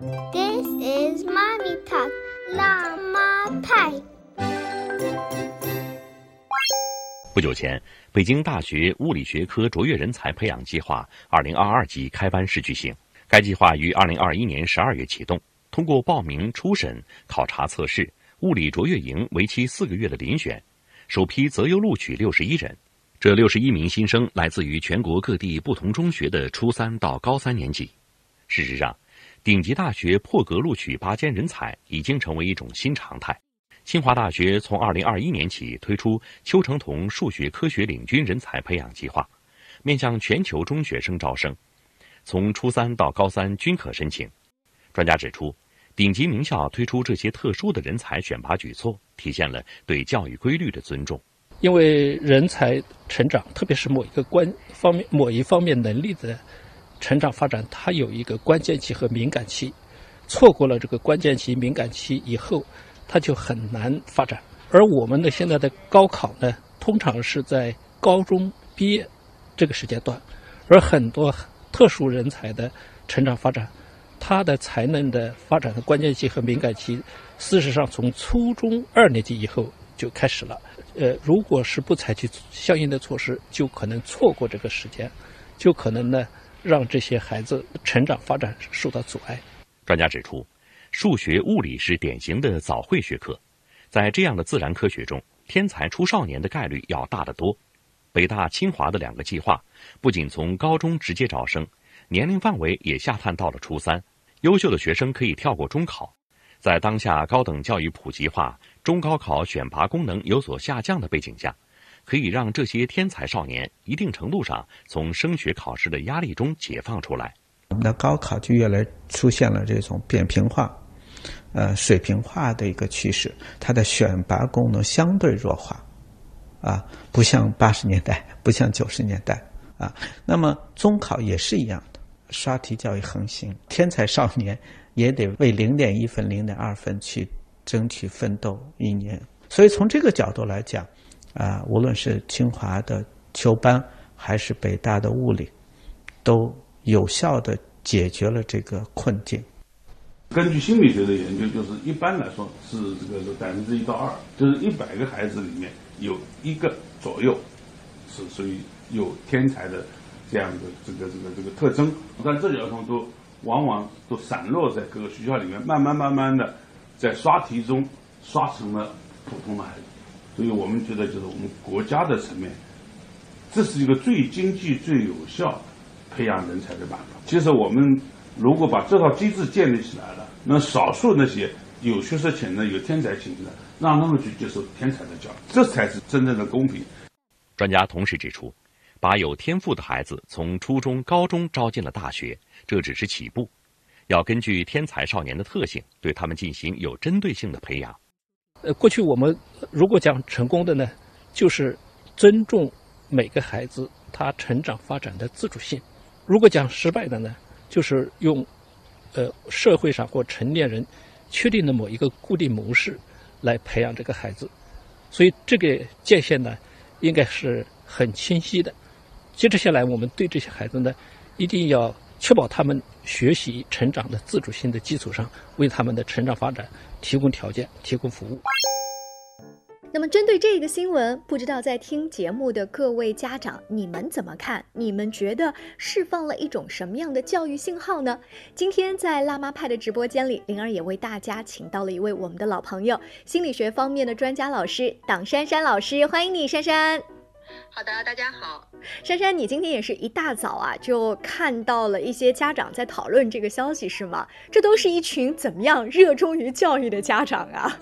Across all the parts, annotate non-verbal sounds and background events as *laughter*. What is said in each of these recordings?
This is mommy talk，辣妈派。不久前，北京大学物理学科卓越人才培养计划2022级开班式举行。该计划于2021年12月启动，通过报名、初审、考察测试、物理卓越营为期四个月的遴选，首批择优录取61人。这61名新生来自于全国各地不同中学的初三到高三年级。事实上，顶级大学破格录取拔尖人才已经成为一种新常态。清华大学从2021年起推出邱成桐数学科学领军人才培养计划，面向全球中学生招生，从初三到高三均可申请。专家指出，顶级名校推出这些特殊的人才选拔举措，体现了对教育规律的尊重。因为人才成长，特别是某一个关方面、某一方面能力的成长发展，它有一个关键期和敏感期，错过了这个关键期、敏感期以后。它就很难发展，而我们的现在的高考呢，通常是在高中毕业这个时间段，而很多特殊人才的成长发展，他的才能的发展的关键期和敏感期，事实上从初中二年级以后就开始了。呃，如果是不采取相应的措施，就可能错过这个时间，就可能呢让这些孩子成长发展受到阻碍。专家指出。数学、物理是典型的早会学科，在这样的自然科学中，天才出少年的概率要大得多。北大、清华的两个计划，不仅从高中直接招生，年龄范围也下探到了初三。优秀的学生可以跳过中考。在当下高等教育普及化、中高考选拔功能有所下降的背景下，可以让这些天才少年一定程度上从升学考试的压力中解放出来。我们的高考就越来出现了这种扁平化。呃，水平化的一个趋势，它的选拔功能相对弱化，啊，不像八十年代，*laughs* 不像九十年代，啊，那么中考也是一样的，刷题教育横行，天才少年也得为零点一分、零点二分去争取奋斗一年。所以从这个角度来讲，啊，无论是清华的秋班，还是北大的物理，都有效的解决了这个困境。根据心理学的研究，就是一般来说是这个是百分之一到二，就是一百个孩子里面有一个左右是属于有天才的这样的这个这个这个特征，但这些儿童都往往都散落在各个学校里面，慢慢慢慢的在刷题中刷成了普通的孩子，所以我们觉得就是我们国家的层面，这是一个最经济、最有效培养人才的办法。其实我们。如果把这套机制建立起来了，那少数那些有学识潜能、有天才倾向的，让他们去接受天才的教育，这才是真正的公平。专家同时指出，把有天赋的孩子从初中、高中招进了大学，这只是起步，要根据天才少年的特性，对他们进行有针对性的培养。呃，过去我们如果讲成功的呢，就是尊重每个孩子他成长发展的自主性；如果讲失败的呢？就是用，呃，社会上或成年人确定的某一个固定模式来培养这个孩子，所以这个界限呢，应该是很清晰的。接着下来，我们对这些孩子呢，一定要确保他们学习成长的自主性的基础上，为他们的成长发展提供条件、提供服务。那么，针对这个新闻，不知道在听节目的各位家长，你们怎么看？你们觉得释放了一种什么样的教育信号呢？今天在辣妈派的直播间里，灵儿也为大家请到了一位我们的老朋友，心理学方面的专家老师党珊珊老师，欢迎你，珊珊。好的，大家好，珊珊，你今天也是一大早啊，就看到了一些家长在讨论这个消息是吗？这都是一群怎么样热衷于教育的家长啊？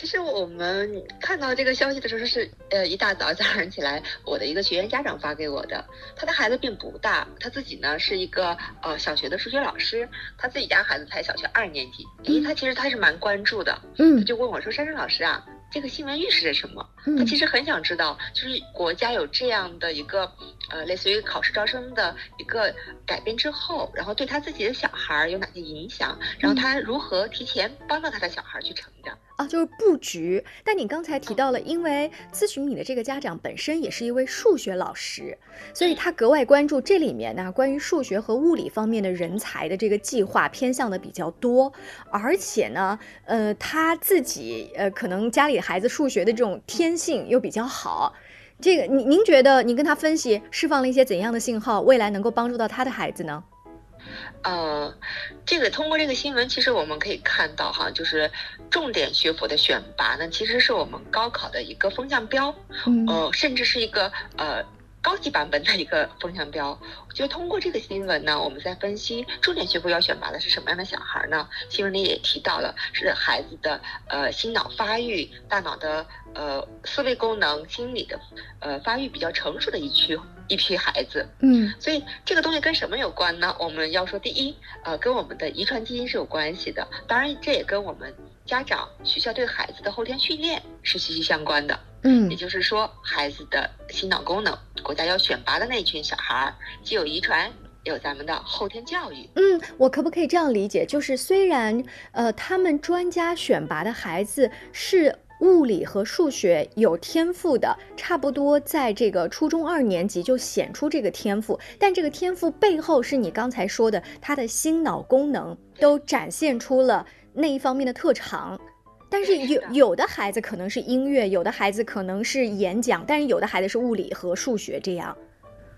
其实我们看到这个消息的时候是，呃，一大早早上起来，我的一个学员家长发给我的。他的孩子并不大，他自己呢是一个呃小学的数学老师，他自己家孩子才小学二年级。诶，他其实他是蛮关注的，嗯，他就问我说：“珊珊老师啊，这个新闻预示着什么？”他其实很想知道，就是国家有这样的一个呃类似于考试招生的一个改变之后，然后对他自己的小孩有哪些影响，然后他如何提前帮到他的小孩去成长。啊，就是布局。但你刚才提到了，因为咨询你的这个家长本身也是一位数学老师，所以他格外关注这里面呢关于数学和物理方面的人才的这个计划偏向的比较多，而且呢，呃，他自己呃可能家里孩子数学的这种天性又比较好。这个您您觉得您跟他分析释放了一些怎样的信号，未来能够帮助到他的孩子呢？呃，这个通过这个新闻，其实我们可以看到哈，就是重点学府的选拔呢，其实是我们高考的一个风向标，嗯呃，甚至是一个呃高级版本的一个风向标。我觉得通过这个新闻呢，我们在分析重点学府要选拔的是什么样的小孩呢？新闻里也提到了，是孩子的呃心脑发育、大脑的呃思维功能、心理的呃发育比较成熟的一区一批孩子。嗯所以这个东西跟什么有关呢？我们要说，第一，呃，跟我们的遗传基因是有关系的，当然这也跟我们家长、学校对孩子的后天训练是息息相关的。嗯也就是说，孩子的心脑功能，国家要选拔的那群小孩儿，既有遗传，也有咱们的后天教育。嗯，我可不可以这样理解？就是虽然呃，他们专家选拔的孩子是物理和数学有天赋的，差不多在这个初中二年级就显出这个天赋，但这个天赋背后是你刚才说的，他的心脑功能都展现出了那一方面的特长。但是有是有的孩子可能是音乐，有的孩子可能是演讲，但是有的孩子是物理和数学这样。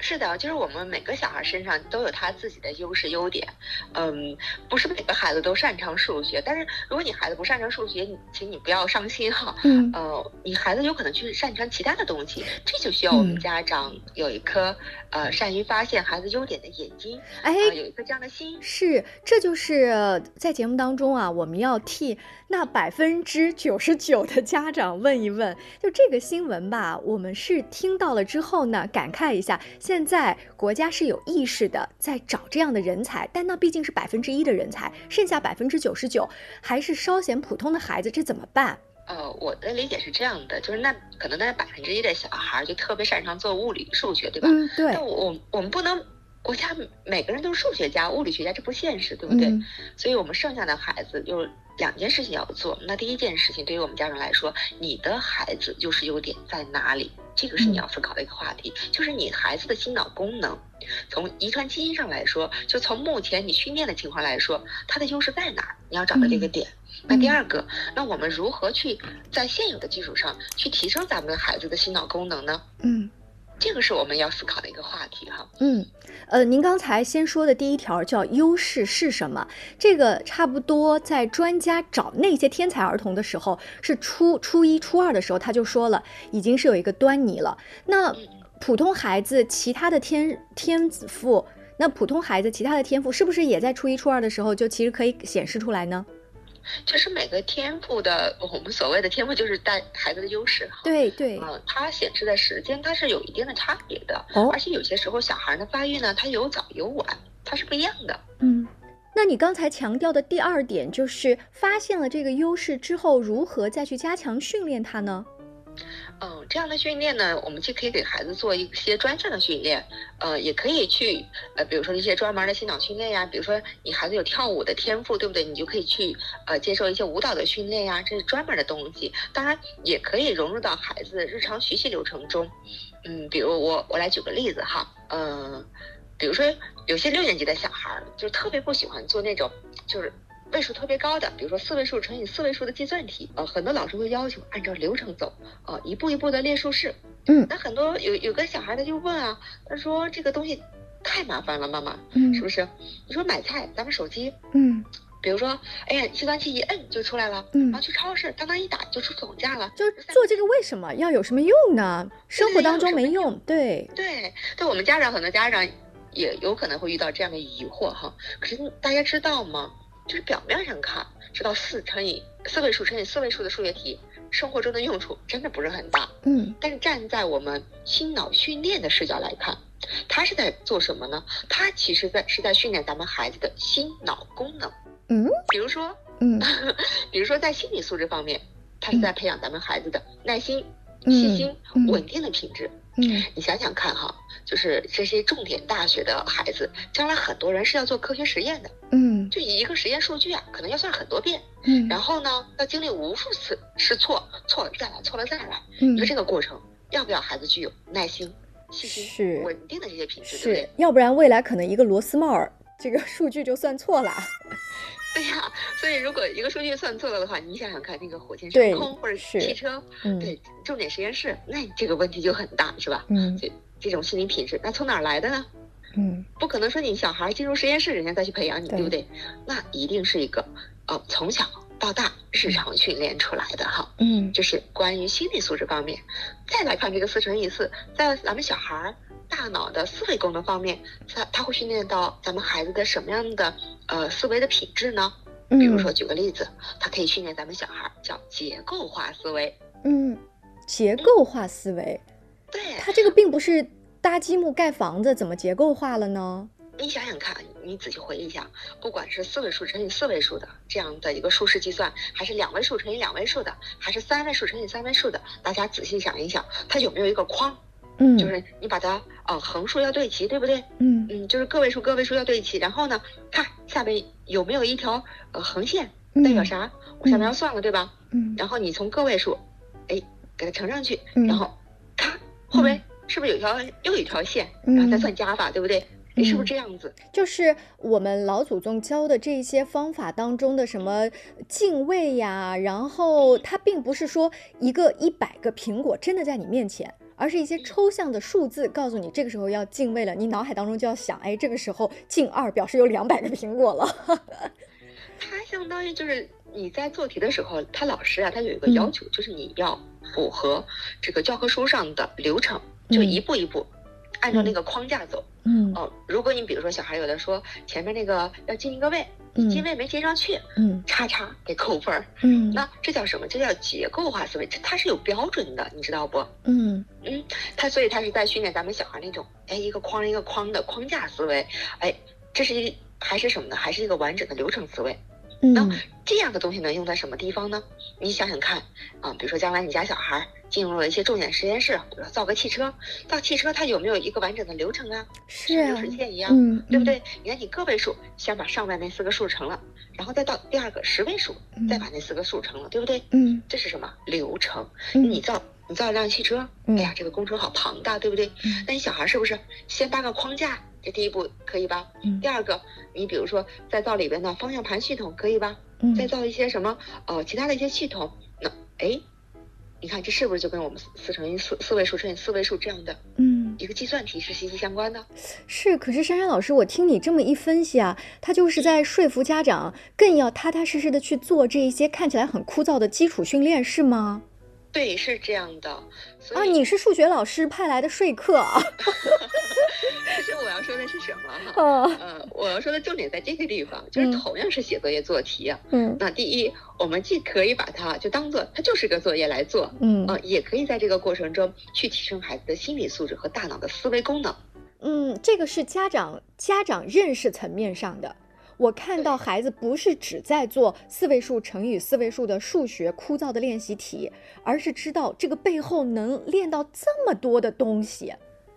是的，就是我们每个小孩身上都有他自己的优势优点，嗯，不是每个孩子都擅长数学，但是如果你孩子不擅长数学，你请你不要伤心哈，嗯。呃，你孩子有可能去擅长其他的东西，这就需要我们嗯。家长有一颗呃善于发现孩子优点的眼睛，哎，啊、有一颗这样的心。是，这就是呃在节目当中啊，我们要替那百分之九十九的家长问一问，就这个新闻吧，我们是听到了之后呢，感慨一下，现在国家是有意识的在找这样的人才，但那毕竟是百分之一的人才，剩下百分之九十九还是稍显普通的孩子，这怎么办？呃，我的理解是这样的，就是那可能那百分之一的小孩儿就特别擅长做物理、数学，对吧？嗯，对但，我我们不能，国家每个人都是数学家、物理学家，这不现实，对不对？嗯所以我们剩下的孩子有两件事情要做。那第一件事情，对于我们家长来说，你的孩子优势优点在哪里？这个是你要思考的一个话题，就是你孩子的心脑功能，从遗传基因上来说，就从目前你训练的情况来说，它的优势在哪儿？你要找到这个点。那第二个，那我们如何去在现有的基础上去提升咱们孩子的心脑功能呢？嗯。这个是我们要思考的一个话题哈。嗯，呃，您刚才先说的第一条叫优势是什么？这个差不多在专家找那些天才儿童的时候，是初初一、初二的时候他就说了，已经是有一个端倪了。那普通孩子其他的天天子赋，那普通孩子其他的天赋是不是也在初一、初二的时候就其实可以显示出来呢？就是每个天赋的，我们所谓的天赋就是带孩子的优势哈。对对，嗯，它显示的时间它是有一定的差别的，哦而且有些时候小孩的发育呢，它有早有晚，它是不一样的。嗯。那你刚才强调的第二点就是发现了这个优势之后，如何再去加强训练它呢？嗯，这样的训练呢，我们既可以给孩子做一些专项的训练，呃，也可以去呃，比如说一些专门的心脑训练呀，比如说你孩子有跳舞的天赋，对不对？你就可以去呃接受一些舞蹈的训练呀，这是专门的东西。当然，也可以融入到孩子日常学习流程中。嗯，比如我我来举个例子哈，嗯、比如说有些六年级的小孩儿就特别不喜欢做那种就是。位数特别高的，比如说四位数乘以四位数的计算题，呃，很多老师会要求按照流程走，呃，一步一步的列竖式。嗯那很多有有个小孩他就问啊，他说这个东西太麻烦了，妈妈，嗯是不是？你说买菜，咱们手机，嗯，比如说，哎呀，计算器一摁就出来了，嗯然后去超市，当当一打就出总价了，就做这个为什么要有什么用呢？生活当中没用，对，对，对我们家长很多家长也有可能会遇到这样的疑惑哈。可是大家知道吗？就是表面上看，知道四乘以四位数乘以四位数的数学题，生活中的用处真的不是很大。嗯但是站在我们心脑训练的视角来看，它是在做什么呢？它其实在是在训练咱们孩子的心脑功能。嗯比如说，嗯 *laughs* 比如说在心理素质方面，它是在培养咱们孩子的耐心、嗯细心、嗯稳定的品质。嗯你想想看哈，就是这些重点大学的孩子，将来很多人是要做科学实验的，嗯就一个实验数据啊，可能要算很多遍，嗯然后呢，要经历无数次试错，错了再来，错了再来。嗯你说这个过程要不要孩子具有耐心、细心、是稳定的这些品质，对不是对？，要不然未来可能一个螺丝帽儿这个数据就算错了。*laughs* 对呀，所以如果一个数据算错了的话，你想想看，那个火箭对升空或者是汽车，嗯对重点实验室，那这个问题就很大，是吧？嗯这这种心理品质，那从哪儿来的呢？嗯不可能说你小孩进入实验室，人家再去培养你，对对不对？那一定是一个呃从小到大日常训练出来的哈。嗯这是关于心理素质方面。再来看这个四乘以四，在咱们小孩儿大脑的思维功能方面，它它会训练到咱们孩子的什么样的呃思维的品质呢？嗯，比如说，举个例子，它可以训练咱们小孩儿叫结构化思维。嗯，结构化思维，对，它这个并不是搭积木盖房子，怎么结构化了呢？你想想看，你仔细回忆一下，不管是四位数乘以四位数的这样的一个数式计算，还是两位数乘以两位数的，还是三位数乘以三位数的，大家仔细想一想，它有没有一个框？嗯，就是你把它呃横竖要对齐，对不对？嗯嗯，就是个位数个位数要对齐，然后呢，看下面有没有一条呃横线，嗯代表啥？我下面要算了，对吧？嗯然后你从个位数，哎，给它乘上去，嗯然后咔后边是不是有一条又有一条线，嗯然后再算加法，对不对？你，是不是这样子？就是我们老祖宗教的这些方法当中的什么敬畏呀，然后它并不是说一个一百个苹果真的在你面前，而是一些抽象的数字告诉你这个时候要进位了，你脑海当中就要想，哎，这个时候进二表示有两百个苹果了。*laughs* 它相当于就是你在做题的时候，他老师啊，他有一个嗯要求，就是你要符合这个教科书上的流程，就嗯一步一步按照那个框架走。嗯哦，如果你比如说小孩有的说前面那个要进一个位，嗯进位没进上去，嗯叉叉给扣分儿。嗯那这叫什么？这叫结构化思维，这它是有标准的，你知道不？嗯嗯，它所以它是在训练咱们小孩那种，哎，一个框一个框的框架思维，哎，这是一还是什么呢？还是一个完整的流程思维。那嗯这样的东西能用在什么地方呢？你想想看啊，比如说将来你家小孩进入了一些重点实验室，比如说造个汽车，造汽车它有没有一个完整的流程啊？是流水线一样，嗯对不对？你看你个位数先把上面那四个数乘了，然后再到第二个十位数，再把那四个数乘了，对不对？嗯这是什么流程？嗯你造你造一辆汽车，嗯哎呀，这个工程好庞大，对不对？嗯那你小孩是不是先搭个框架？这第一步可以吧？嗯第二个，你比如说再造里边的方向盘系统，可以吧？嗯再造一些什么呃其他的一些系统，那哎，你看这是不是就跟我们四四乘以四四位数乘以四位数这样的嗯一个计算题是息息相关的？是，可是珊珊老师，我听你这么一分析啊，他就是在说服家长更要踏踏实实的去做这一些看起来很枯燥的基础训练，是吗？对，是这样的。啊，你是数学老师派来的说客啊？*laughs* *laughs* 其实我要说的是什么哈？啊，呃，我要说的重点在这个地方，就是嗯同样是写作业做题啊，嗯那第一，我们既可以把它就当做它就是个作业来做，嗯呃，也可以在这个过程中去提升孩子的心理素质和大脑的思维功能。嗯，这个是家长家长认识层面上的。我看到孩子不是只在做四位数乘以四位数的数学枯燥的练习题，而是知道这个背后能练到这么多的东西。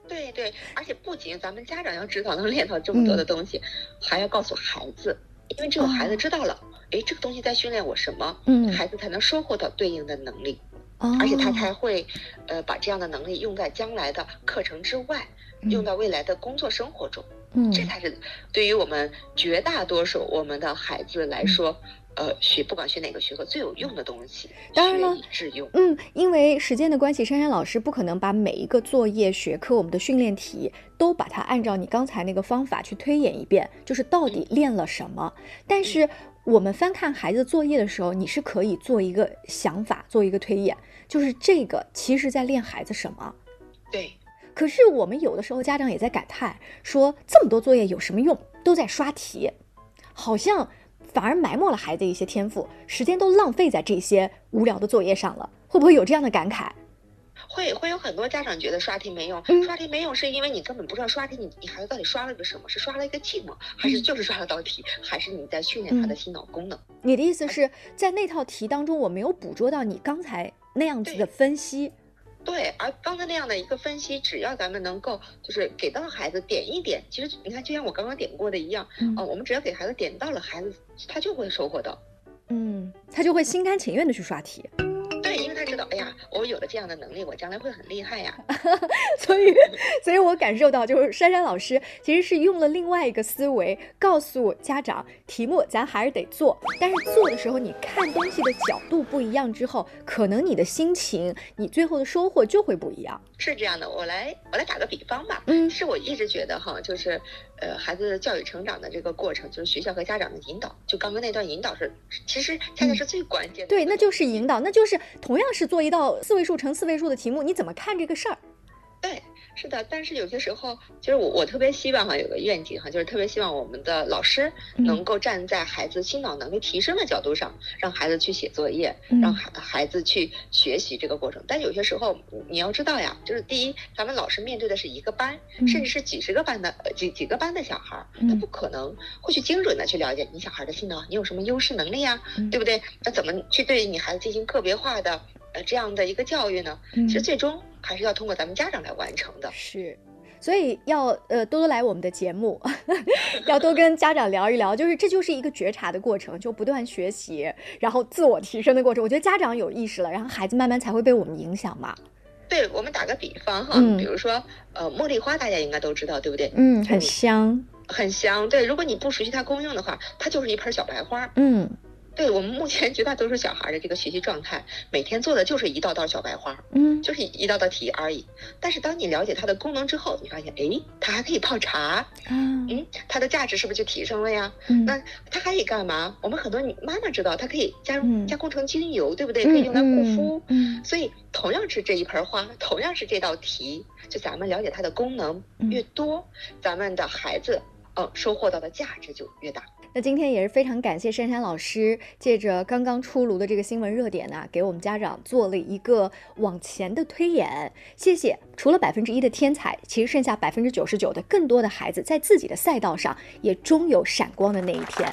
对对，而且不仅咱们家长要知道能练到这么多的嗯。东西，还要告诉孩子，因为只有孩子哦。知道了，诶，这个东西在训练我什么，嗯。孩子才能收获到对应的能力，哦。而且他才会，呃，把这样的能力用在将来的课程之外，用到未来的工作生活中。嗯。这才是对于我们绝大多数我们的孩子嗯。来说，呃，学不管学哪个学科最有用的东西，当然了。嗯，因为时间的关系，珊珊老师不可能把每一个作业学科我们的训练题都把它按照你刚才那个方法去推演一遍，就是到底练了什么。但是我们翻看孩子作业的时候，你是可以做一个想法，做一个推演，就是这个其实在练孩子什么。对，可是我们有的时候家长也在感叹说，这么多作业有什么用？都在刷题，好像反而埋没了孩子一些天赋，时间都浪费在这些无聊的作业上了。会不会有这样的感慨？会会有很多家长觉得刷题没用，嗯刷题没用是因为你根本不知道刷题你你孩子到底刷了个什么，是刷了一个寂寞？还是就是刷了道题？还是你在训练他的嗯心脑功能？你的意思是在那套题当中，我没有捕捉到你刚才那样子的分析？对，而刚才那样的一个分析，只要咱们能够就是给到孩子点一点，其实你看，就像我刚刚点过的一样，嗯呃，我们只要给孩子点到了，孩子他就会收获到。嗯，他就会心甘情愿的去刷题。哎呀，我有了这样的能力，我将来会很厉害呀。*laughs* 所以，所以我感受到，就是珊珊老师其实是用了另外一个思维，告诉家长，题目咱还是得做，但是做的时候，你看东西的角度不一样之后，可能你的心情，你最后的收获就会不一样。是这样的，我来我来打个比方吧。嗯是我一直觉得哈，就是呃，孩子教育成长的这个过程，就是学校和家长的引导。就刚刚那段引导是，其实恰恰是最关键的。对，那就是引导，那就是同样是做一道四位数乘四位数的题目，你怎么看这个事儿？对，是的，但是有些时候，其实我我特别希望哈，有个愿景哈，就是特别希望我们的老师嗯能够站在孩子心脑能力提升的角度上，让孩子去写作业，嗯让孩孩子去学习这个过程。但有些时候，你要知道呀，就是第一，咱们老师面对的是一个班，嗯甚至是几十个班的呃几几个班的小孩他不可能会去精准的去了解你小孩的心脑，你有什么优势能力呀，嗯对不对？那怎么去对你孩子进行个别化的呃这样的一个教育呢？嗯其实最终还是要通过咱们家长来完成的。是，所以要呃多多来我们的节目，*laughs* 要多跟家长聊一聊，就是这就是一个觉察的过程，就不断学习，然后自我提升的过程。我觉得家长有意识了，然后孩子慢慢才会被我们影响嘛。对我们打个比方哈，嗯比如说呃茉莉花，大家应该都知道，对不对？嗯，很香。很香。对，如果你不熟悉它功用的话，它就是一盆小白花。嗯对我们目前绝大多数小孩的这个学习状态，每天做的就是一道道小白花，嗯就是一道道题而已。但是当你了解它的功能之后，你发现，哎，它还可以泡茶，啊嗯，它的价值是不是就提升了呀？嗯那它还可以干嘛？我们很多女妈妈知道，它可以加入、嗯加工成精油，对不对？可以用来护肤。嗯所以同样是这一盆花，同样是这道题，就咱们了解它的功能嗯越多，咱们的孩子，嗯，收获到的价值就越大。那今天也是非常感谢珊珊老师，借着刚刚出炉的这个新闻热点呢、给我们家长做了一个往前的推演。谢谢。除了百分之一的天才，其实剩下百分之九十九的更多的孩子，在自己的赛道上也终有闪光的那一天。